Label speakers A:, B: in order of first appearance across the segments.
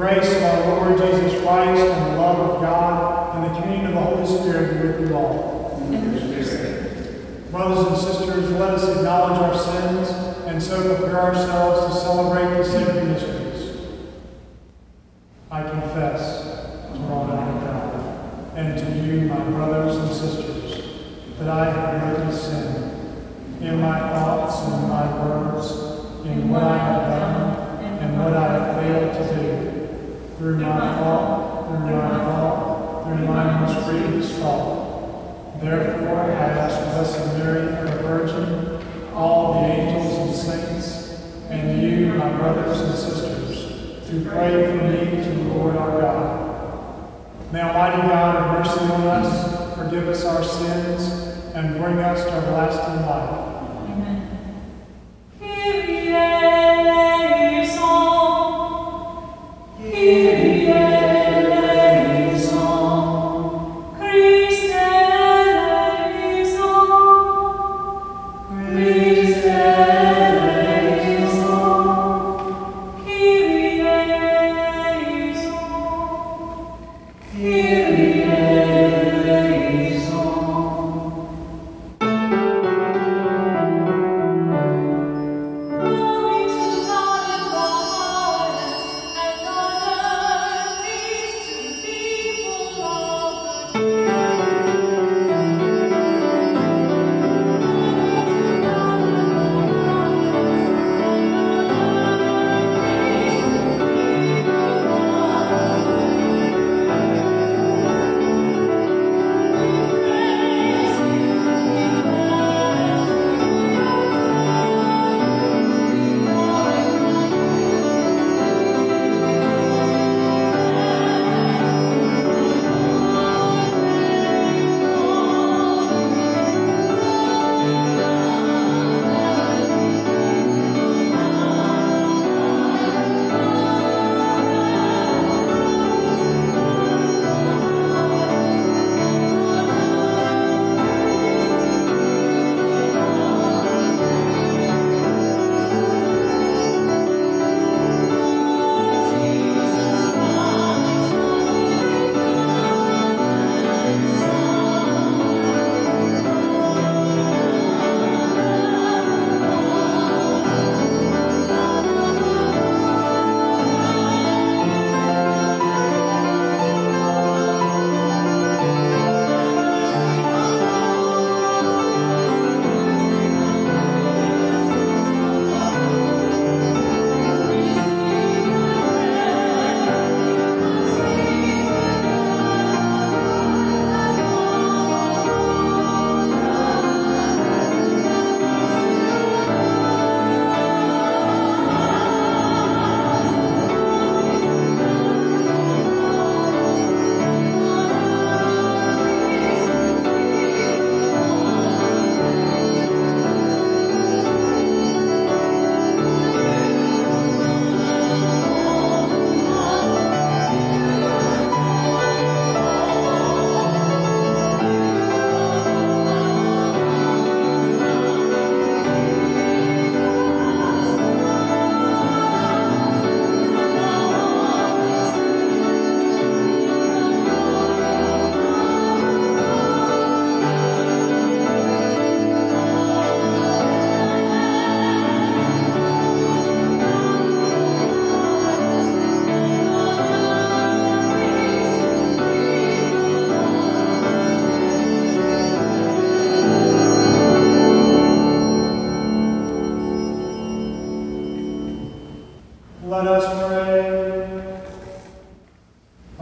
A: grace of our Lord Jesus Christ, and the love of God, and the communion of the Holy Spirit be with you all. Brothers and sisters, let us acknowledge our sins and so prepare ourselves to celebrate the sacred mystery.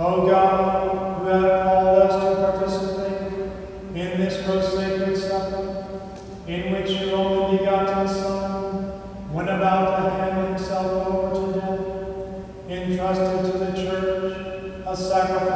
A: O God, who have called us to participate in this most sacred supper, in which your only begotten Son went about to hand himself over to death, entrusted to the church a sacrifice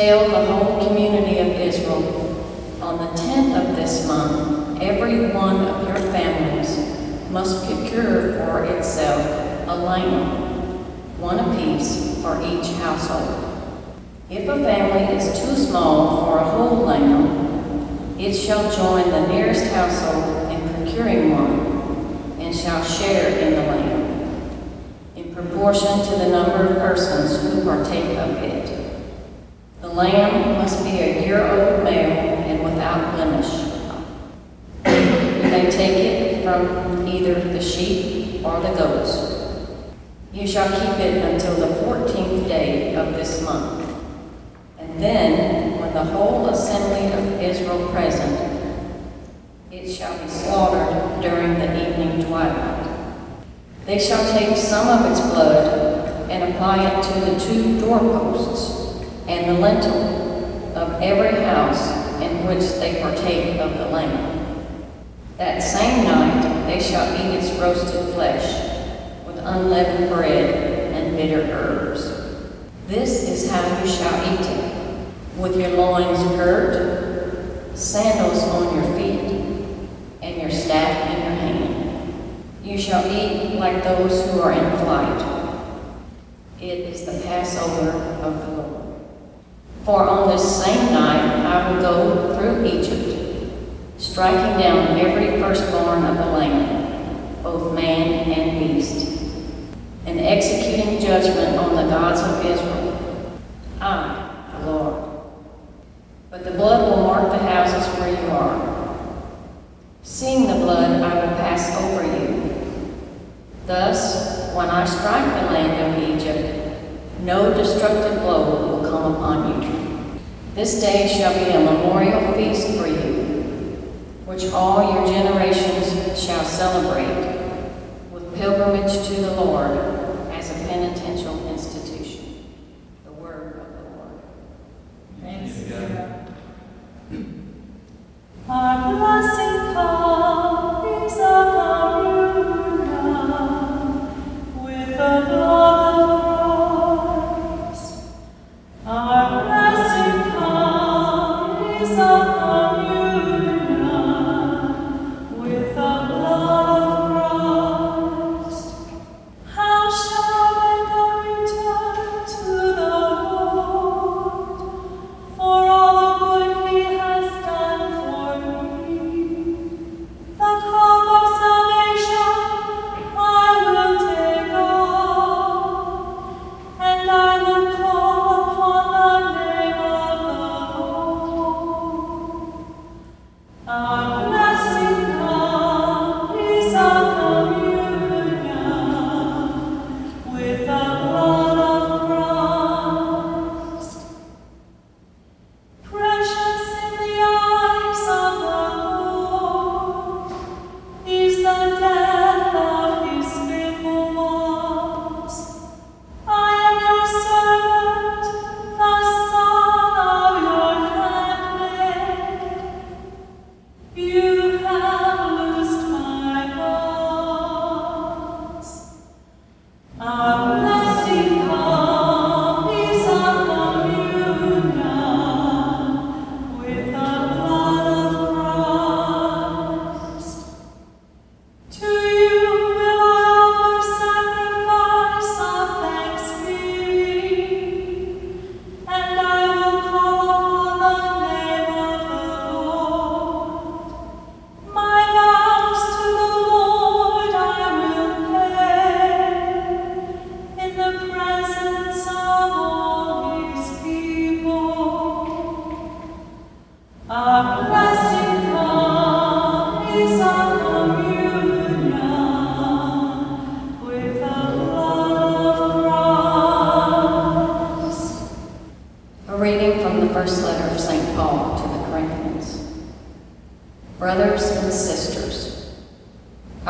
B: Tell the whole community of Israel, on the tenth of this month, every one of your families must procure for itself a lamb, one apiece for each household. If a family is too small for a whole lamb, it shall join the nearest household in procuring one, and shall share in the lamb, in proportion to the number of persons who partake of it. The lamb must be a year-old male and without blemish. You may take it from either the sheep or the goats. You shall keep it until the fourteenth day of this month. And then, when the whole assembly of Israel present, it shall be slaughtered during the evening twilight. They shall take some of its blood and apply it to the two doorposts and the lintel of every house in which they partake of the lamb. That same night they shall eat its roasted flesh with unleavened bread and bitter herbs. This is how you shall eat it with your loins girt, sandals on your feet, and your staff in your hand. You shall eat like those who are in flight. It is the Passover of the Lord. For on this same night I will go through Egypt, striking down every firstborn of the land, both man and beast, and executing judgment on the gods of Israel. I, the Lord. But the blood will mark the houses where you are. Seeing the blood, I will pass over you. Thus, when I strike the land of Egypt, no destructive blow will come upon you. This day shall be a memorial feast for you, which all your generations shall celebrate with pilgrimage to the Lord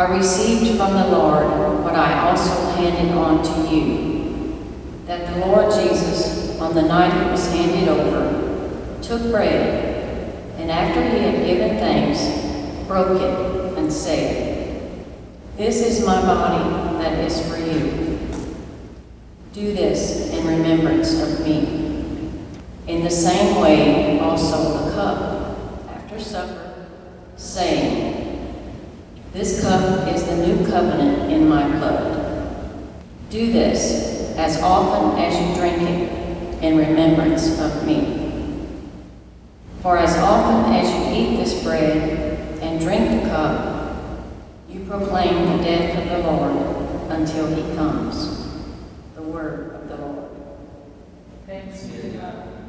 C: I
B: received from the Lord what I also handed on to you that that the Lord Jesus, on the night he was handed over, took bread, and after he had given thanks, broke it and said, This is my body that is for you. Do this in remembrance of me. In the same way, also the cup after supper, saying, This cup is the new covenant in my blood. Do this as often as you drink it in remembrance of me. For as often as you eat this bread and drink the cup, you proclaim the death of the Lord until he comes. The word of the Lord.
A: Thanks be to God.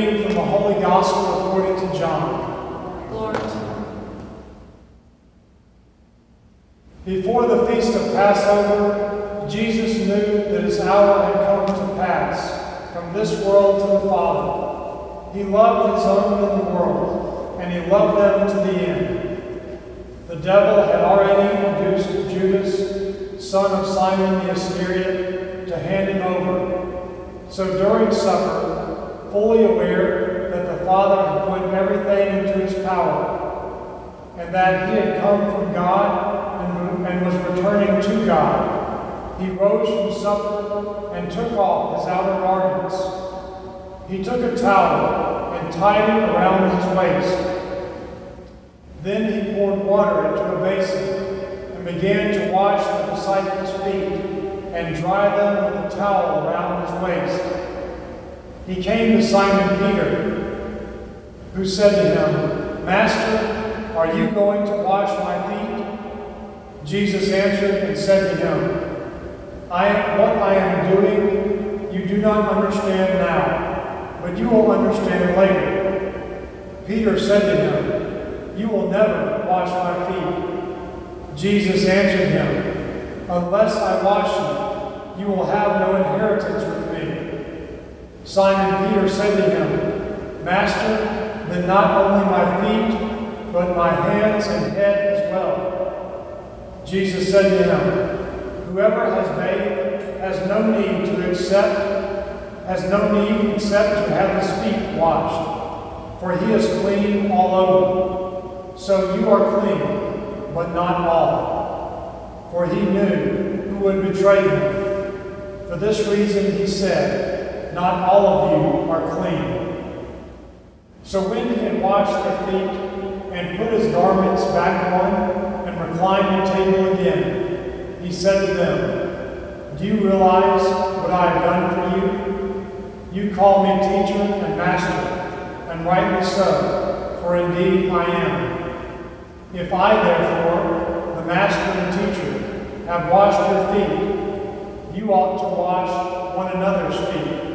D: Reading from the Holy Gospel according to John.
A: You.
D: Before the feast of Passover, Jesus knew that his hour had come to pass from this world to the Father. He loved his own in the world, and he loved them to the end. The devil had already induced Judas, son of Simon the Iscariot, to hand him over. So during supper, fully aware that the Father had put everything into his power, and that he had come from God and, and was returning to God, he rose from supper and took off his outer garments. He took a towel and tied it around his waist. Then he poured water into a basin and began to wash the disciples' feet and dry them with a towel around his waist. He came to Simon Peter, who said to him, Master, are you going to wash my feet? Jesus answered and said to him, I, What I am doing, you do not understand now, but you will understand later. Peter said to him, You will never wash my feet. Jesus answered him, Unless I wash you, you will have no inheritance with me. Simon Peter said to him, Master, then not only my feet, but my hands and head as well. Jesus said to him, Whoever has bathed has no need to accept, has no need except to have his feet washed, for he is clean all over. So you are clean, but not all. For he knew who would betray him. For this reason he said, Not all of you are clean. So when he had washed their feet and put his garments back on and reclined at table again, he said to them, Do you realize what I have done for you? You call me teacher and master, and rightly so, for indeed I am. If I, therefore, the master and teacher, have washed your feet, you ought to wash one another's feet.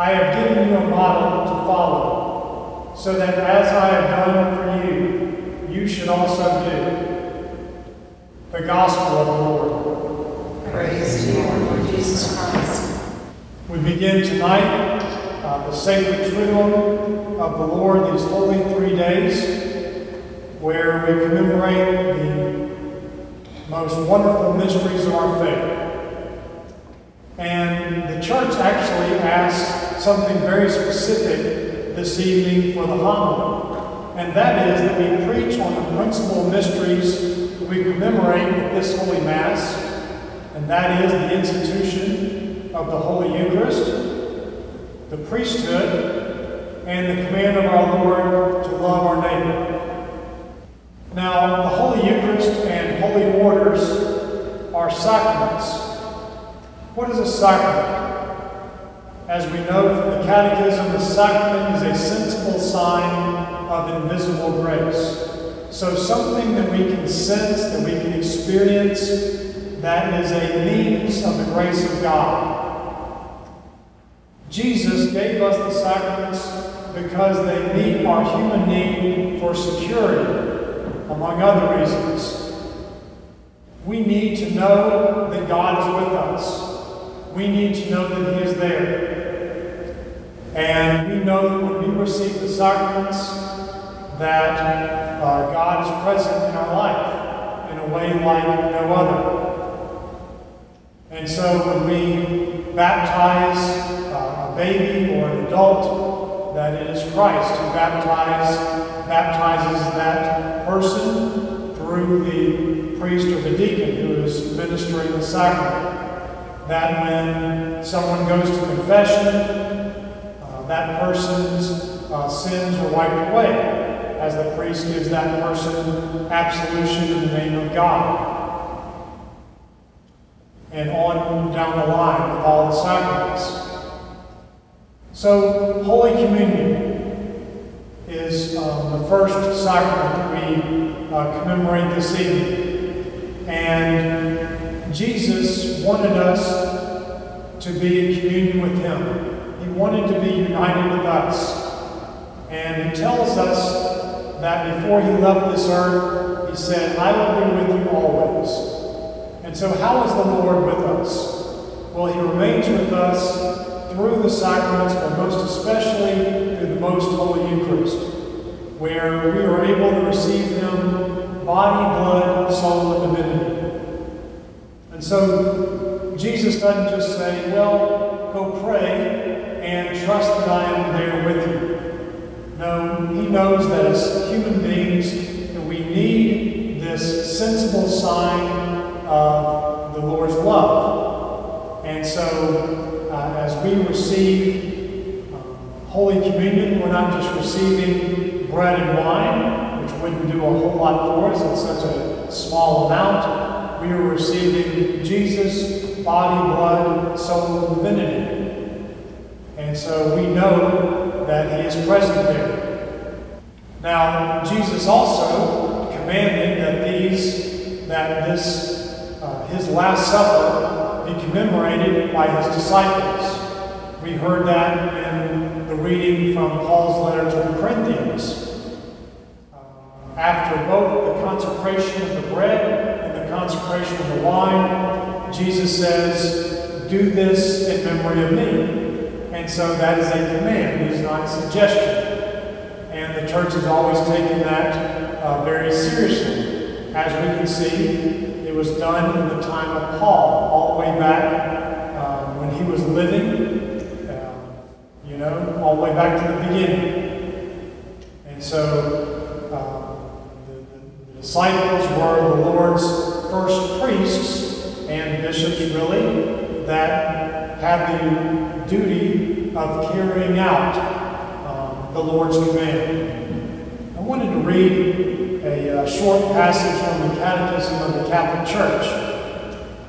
D: I have given you a model to follow, so that as I have done for you, you should also do. The Gospel of the Lord.
A: Praise to you, Lord Jesus Christ.
D: We begin tonight uh, the sacred triduum of the Lord, these holy three days, where we commemorate the most wonderful mysteries of our faith. And the church actually asked something very specific this evening for the homily, and that is that we preach on the principal mysteries we commemorate at this Holy Mass, and that is the institution of the Holy Eucharist, the priesthood, and the command of our Lord to love our neighbor. Now, the Holy Eucharist and Holy Orders are sacraments. What is a sacrament? As we know from the Catechism, the sacrament is a sensible sign of invisible grace. So, something that we can sense, that we can experience, that is a means of the grace of God. Jesus gave us the sacraments because they meet our human need for security, among other reasons. We need to know that God is with us. We need to know that He is there. And we know that when we receive the sacraments, that uh, God is present in our life in a way like no other. And so when we baptize uh, a baby or an adult, that it is Christ who baptize, baptizes that person through the priest or the deacon who is ministering the sacrament. That when someone goes to confession, that person's uh, sins are wiped away as the priest gives that person absolution in the name of God. And on down the line with all the sacraments. So, Holy Communion is um, the first sacrament that we uh, commemorate this evening. And Jesus wanted us to be in communion with Him. Wanted to be united with us. And He tells us that before he left this earth, he said, I will be with you always. And so, how is the Lord with us? Well, he remains with us through the sacraments, but most especially through the most holy Eucharist, where we are able to receive him body, blood, soul, and divinity. And so, Jesus doesn't just say, Well, go pray and trust that I am there with you. No, he knows that as human beings that we need this sensible sign of the Lord's love. And so uh, as we receive um, Holy Communion, we're not just receiving bread and wine, which wouldn't do a whole lot for us, it's such a small amount. We are receiving Jesus' body, blood, soul, and divinity. And so we know that he is present there. Now, Jesus also commanded that these, that this, uh, his Last Supper be commemorated by his disciples. We heard that in the reading from Paul's letter to the Corinthians. Uh, after both the consecration of the bread and the consecration of the wine, Jesus says, Do this in memory of me. And so that is a command, it is not a suggestion. And the church has always taken that uh, very seriously. As we can see, it was done in the time of Paul, all the way back uh, when he was living, uh, you know, all the way back to the beginning. And so uh, the, the disciples were the Lord's first priests and bishops, really, that had the duty of carrying out um, the Lord's command. I wanted to read a uh, short passage from the Catechism of the Catholic Church.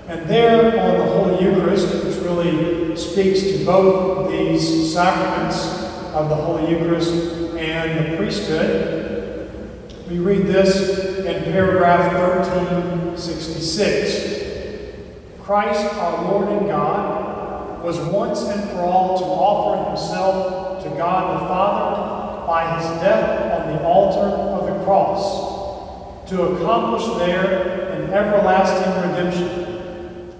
D: And there on the Holy Eucharist, which really speaks to both these sacraments of the Holy Eucharist and the priesthood, we read this in paragraph 1366. Christ, our Lord and God, was once and for all to offer himself to God the Father by his death on the altar of the cross, to accomplish there an everlasting redemption.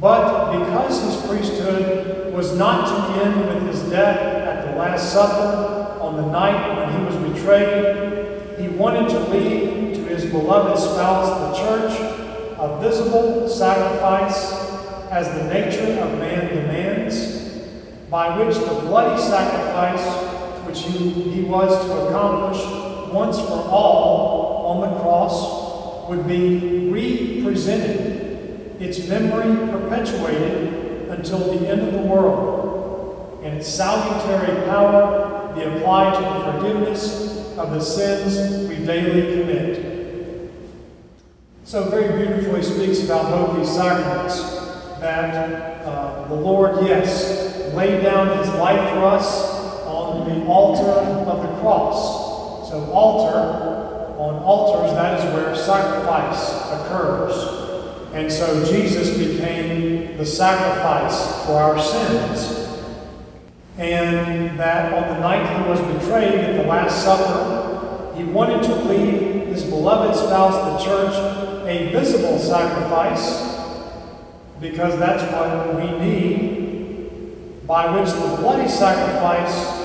D: But because his priesthood was not to end with his death at the Last Supper on the night when he was betrayed, he wanted to leave to his beloved spouse, the church, a visible sacrifice as the nature of man demands, by which the bloody sacrifice which he, was to accomplish once for all on the cross would be represented, its memory perpetuated until the end of the world, and its salutary power be applied to the forgiveness of the sins we daily commit. So, very beautifully speaks about both these sacraments that uh, the Lord, yes, laid down his life for us on the altar of the cross. So, altar, on altars, that is where sacrifice occurs. And so, Jesus became the sacrifice for our sins. And that on the night he was betrayed at the Last Supper, he wanted to leave his beloved spouse, the church, a visible sacrifice, because that's what we need, by which the bloody sacrifice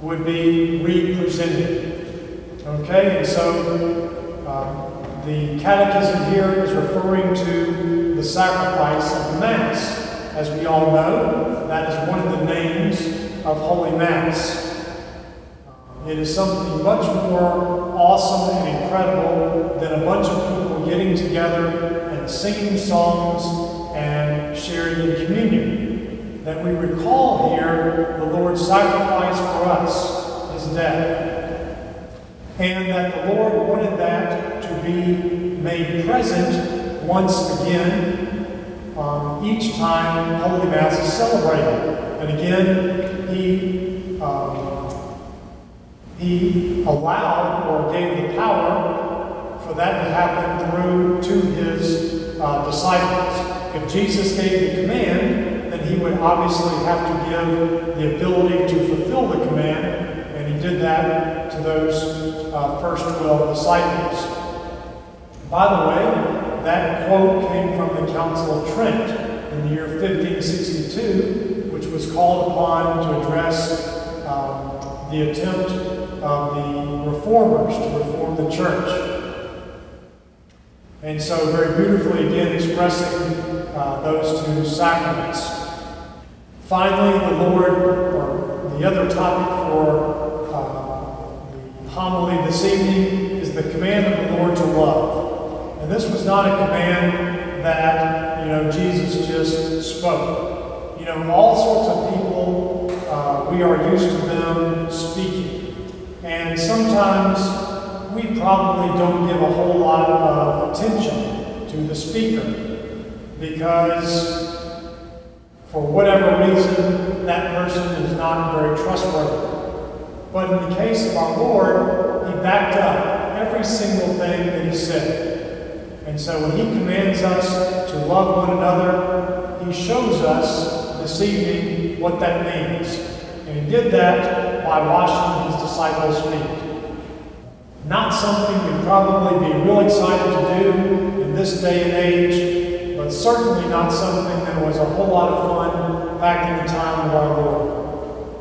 D: would be represented. Okay, and so uh, the catechism here is referring to the sacrifice of Mass. As we all know, that is one of the names of Holy Mass. It is something much more awesome and incredible than a bunch of people getting together singing songs and sharing in communion. That we recall here the Lord's sacrifice for us, his death. And that the Lord wanted that to be made present once again um, each time Holy Mass is celebrated. And again, he, um, he allowed or gave the power for that to happen through to his uh, disciples. If Jesus gave the command, then he would obviously have to give the ability to fulfill the command, and he did that to those uh, first 12 disciples. By the way, that quote came from the Council of Trent in the year 1562, which was called upon to address um, the attempt of the reformers to reform the church. And so, very beautifully, again, expressing uh, those two sacraments. Finally, the Lord, or the other topic for uh, the homily this evening, is the command of the Lord to love. And this was not a command that, you know, Jesus just spoke. You know, all sorts of people, uh, we are used to them speaking. And sometimes we probably don't give a whole lot of attention to the speaker because for whatever reason that person is not very trustworthy. But in the case of our Lord, he backed up every single thing that he said. And so when he commands us to love one another, he shows us this evening what that means. And he did that by washing his disciples' feet. Not something we'd probably be real excited to do in this day and age, but certainly not something that was a whole lot of fun back in the time of our Lord.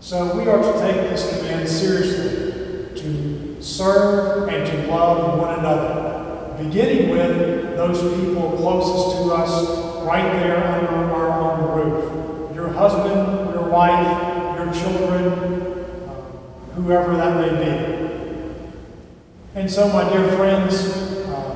D: So we are to take this command seriously, to serve and to love one another, beginning with those people closest to us right there under our own roof. Your husband, your wife, your children, whoever that may be. And so, my dear friends, uh,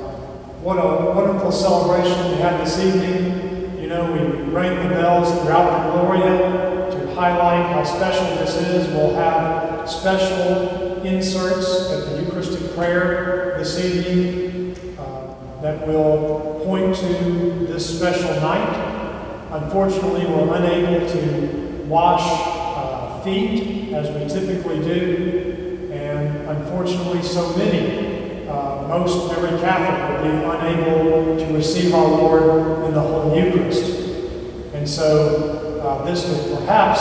D: what a wonderful celebration we had this evening. You know, we rang the bells throughout the Gloria to highlight how special this is. We'll have special inserts at the Eucharistic prayer this evening uh, that will point to this special night. Unfortunately, we're unable to wash uh, feet as we typically do. Unfortunately, so many, uh, most every Catholic will be unable to receive our Lord in the Holy Eucharist. And so uh, this will perhaps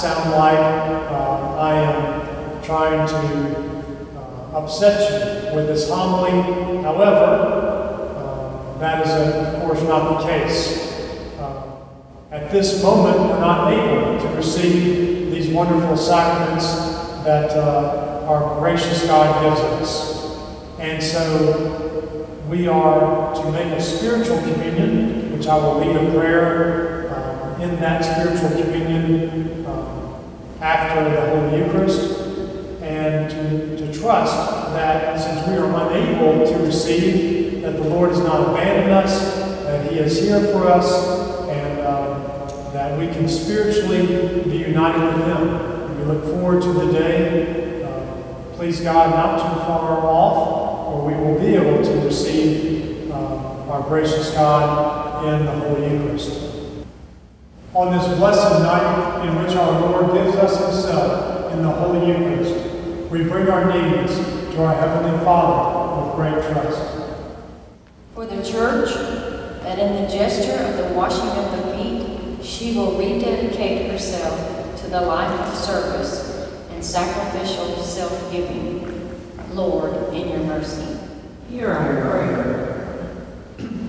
D: sound like uh, I am trying to uh, upset you with this homily. However, uh, that is, of course, not the case. Uh, at this moment, we're not able to receive these wonderful sacraments that uh, our gracious God gives us. And so we are to make a spiritual communion, which I will lead a prayer uh, in that spiritual communion uh, after the Holy Eucharist, and to, to trust that since we are unable to receive, that the Lord has not abandoned us, that He is here for us, and um, that we can spiritually be united with Him. We look forward to the day, please God, not too far off, or we will be able to receive uh, our gracious God in the Holy Eucharist. On this blessed night in which our Lord gives us Himself in the Holy Eucharist, we bring our needs to our Heavenly Father with great trust.
B: For the church, that in the gesture of the washing of the feet, she will rededicate herself to the life of service and sacrificial self-giving. Lord, in your mercy.
A: Hear our prayer.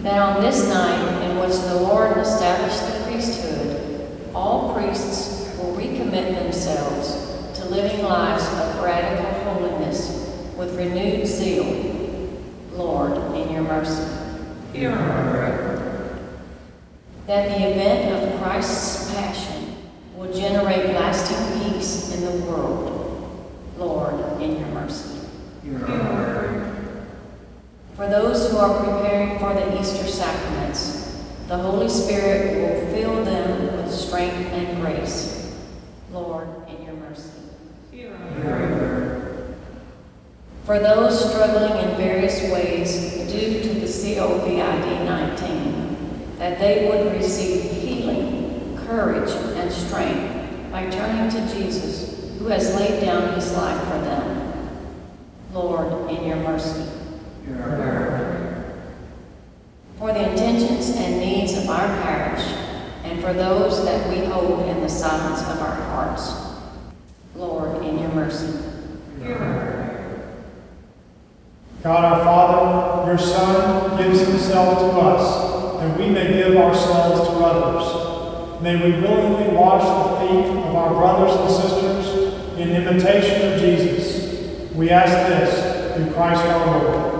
B: That on this night in which the Lord established the priesthood, all priests will recommit themselves to living lives of radical holiness with renewed zeal. Lord, in your mercy.
A: Hear our prayer.
B: That the event of Christ's passion will generate lasting peace in the world. Lord, in your mercy.
A: Hear our prayer.
B: For those who are preparing for the Easter sacraments, the Holy Spirit will fill them with strength and grace. Lord, in your mercy.
A: Hear our prayer.
B: For those struggling in various ways due to the COVID 19, that they would receive healing, courage, and strength by turning to Jesus, who has laid down his life for them. Lord, in your mercy.
A: Hear our prayer.
B: For the intentions and needs of our parish, and for those that we hold in the silence of our hearts. Lord, in your mercy.
A: Hear our prayer.
D: God our Father, your Son gives himself to us, that we may give ourselves to others. May we willingly wash the feet of our brothers and sisters in imitation of Jesus. We ask this through Christ our Lord.